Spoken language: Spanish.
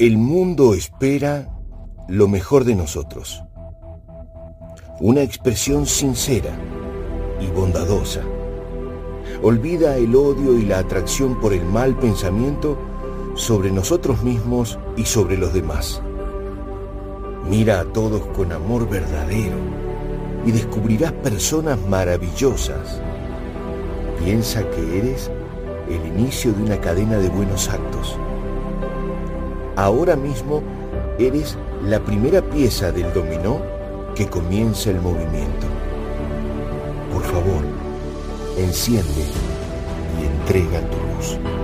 El mundo espera lo mejor de nosotros. Una expresión sincera y bondadosa. Olvida el odio y la atracción por el mal pensamiento sobre nosotros mismos y sobre los demás. Mira a todos con amor verdadero y descubrirás personas maravillosas. Piensa que eres el inicio de una cadena de buenos actos. Ahora mismo eres la primera pieza del dominó que comienza el movimiento. Por favor, enciende y entrega tu luz.